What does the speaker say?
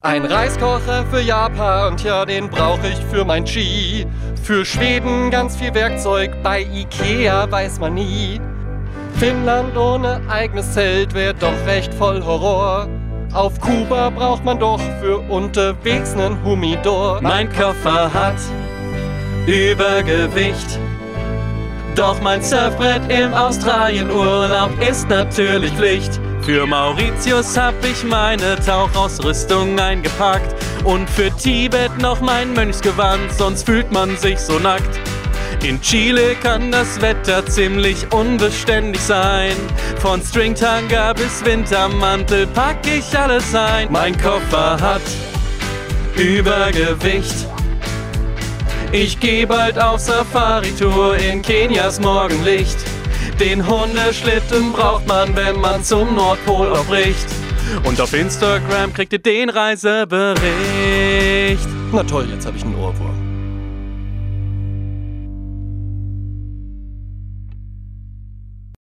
Ein Reiskocher für Japan, tja, den brauch ich für mein Ski. Für Schweden ganz viel Werkzeug, bei Ikea weiß man nie. Finnland ohne eigenes Zelt wär doch recht voll Horror. Auf Kuba braucht man doch für unterwegs nen Humidor. Mein Koffer hat Übergewicht. Doch mein Surfbrett im Australienurlaub ist natürlich Pflicht. Für Mauritius hab ich meine Tauchausrüstung eingepackt und für Tibet noch mein Mönchsgewand, sonst fühlt man sich so nackt. In Chile kann das Wetter ziemlich unbeständig sein. Von Stringtanga bis Wintermantel pack ich alles ein. Mein Koffer hat Übergewicht. Ich geh bald auf Safari-Tour in Kenias Morgenlicht. Den Hundeschlitten braucht man, wenn man zum Nordpol aufbricht. Und auf Instagram kriegt ihr den Reisebericht. Na toll, jetzt hab ich einen Ohrwurm.